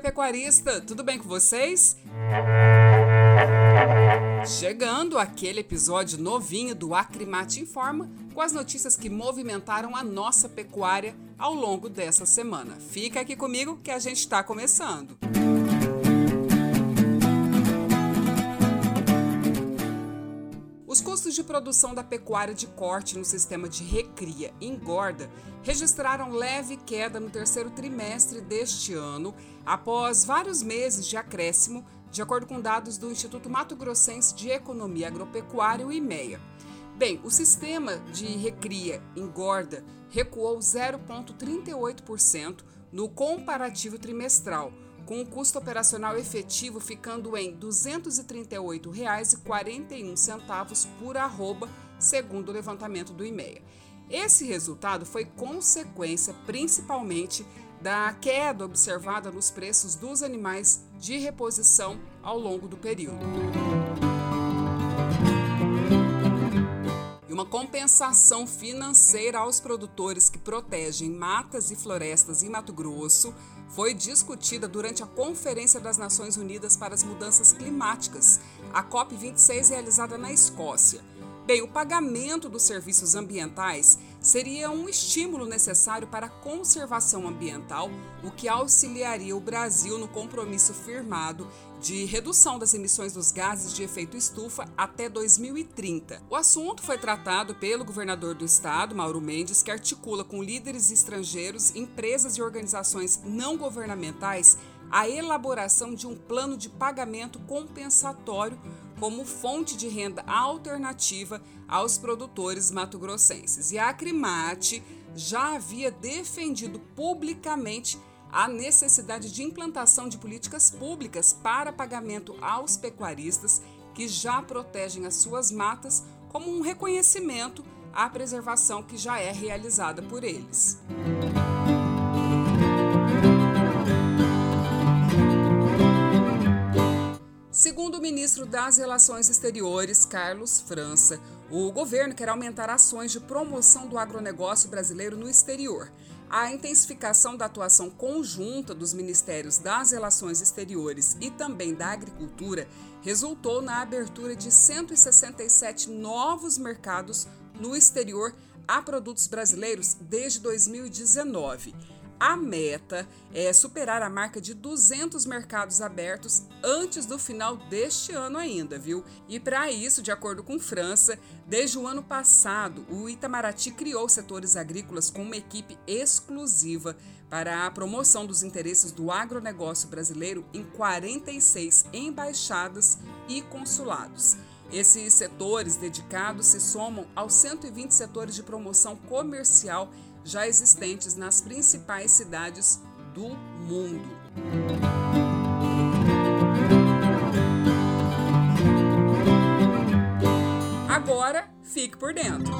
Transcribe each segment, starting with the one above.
dia, pecuarista! Tudo bem com vocês? Chegando aquele episódio novinho do Acrimate Informa, com as notícias que movimentaram a nossa pecuária ao longo dessa semana. Fica aqui comigo que a gente está começando. Os custos de produção da pecuária de corte no sistema de recria e engorda registraram leve queda no terceiro trimestre deste ano, após vários meses de acréscimo, de acordo com dados do Instituto Mato Grossense de Economia Agropecuária, o IMEA. Bem, o sistema de recria engorda recuou 0,38% no comparativo trimestral, com o custo operacional efetivo ficando em R$ 238,41 por arroba, segundo o levantamento do IMEA. Esse resultado foi consequência principalmente da queda observada nos preços dos animais de reposição ao longo do período. E uma compensação financeira aos produtores que protegem matas e florestas em Mato Grosso foi discutida durante a Conferência das Nações Unidas para as Mudanças Climáticas, a COP26 realizada na Escócia. Bem, o pagamento dos serviços ambientais seria um estímulo necessário para a conservação ambiental, o que auxiliaria o Brasil no compromisso firmado de redução das emissões dos gases de efeito estufa até 2030. O assunto foi tratado pelo governador do estado, Mauro Mendes, que articula com líderes estrangeiros, empresas e organizações não governamentais a elaboração de um plano de pagamento compensatório como fonte de renda alternativa aos produtores mato-grossenses. E a Acrimate já havia defendido publicamente a necessidade de implantação de políticas públicas para pagamento aos pecuaristas que já protegem as suas matas como um reconhecimento à preservação que já é realizada por eles. Segundo ministro das Relações Exteriores, Carlos França, o governo quer aumentar ações de promoção do agronegócio brasileiro no exterior. A intensificação da atuação conjunta dos Ministérios das Relações Exteriores e também da Agricultura resultou na abertura de 167 novos mercados no exterior a produtos brasileiros desde 2019. A meta é superar a marca de 200 mercados abertos antes do final deste ano ainda, viu? E para isso, de acordo com França, desde o ano passado, o Itamaraty criou setores agrícolas com uma equipe exclusiva para a promoção dos interesses do agronegócio brasileiro em 46 embaixadas e consulados. Esses setores dedicados se somam aos 120 setores de promoção comercial já existentes nas principais cidades do mundo. Agora, fique por dentro.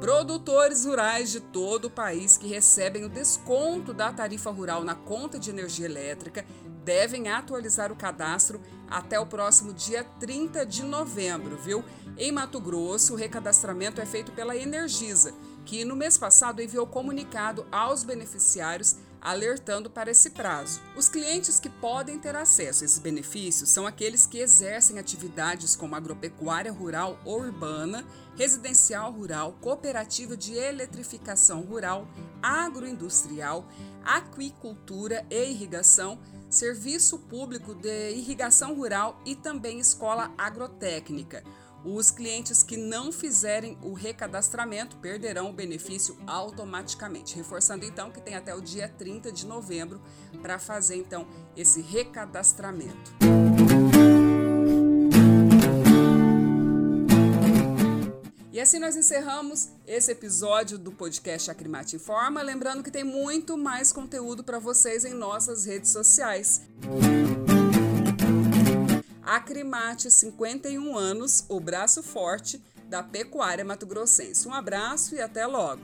Produtores rurais de todo o país que recebem o desconto da tarifa rural na conta de energia elétrica devem atualizar o cadastro até o próximo dia 30 de novembro, viu? Em Mato Grosso, o recadastramento é feito pela Energisa, que no mês passado enviou comunicado aos beneficiários alertando para esse prazo. Os clientes que podem ter acesso a esses benefícios são aqueles que exercem atividades como agropecuária rural ou urbana, residencial rural, cooperativa de eletrificação rural, agroindustrial, aquicultura e irrigação, serviço público de irrigação rural e também escola agrotécnica. Os clientes que não fizerem o recadastramento perderão o benefício automaticamente. Reforçando então que tem até o dia 30 de novembro para fazer então esse recadastramento. E assim nós encerramos esse episódio do podcast Acrimate Informa, lembrando que tem muito mais conteúdo para vocês em nossas redes sociais. Acrimate, 51 anos, o braço forte da pecuária mato-grossense. Um abraço e até logo!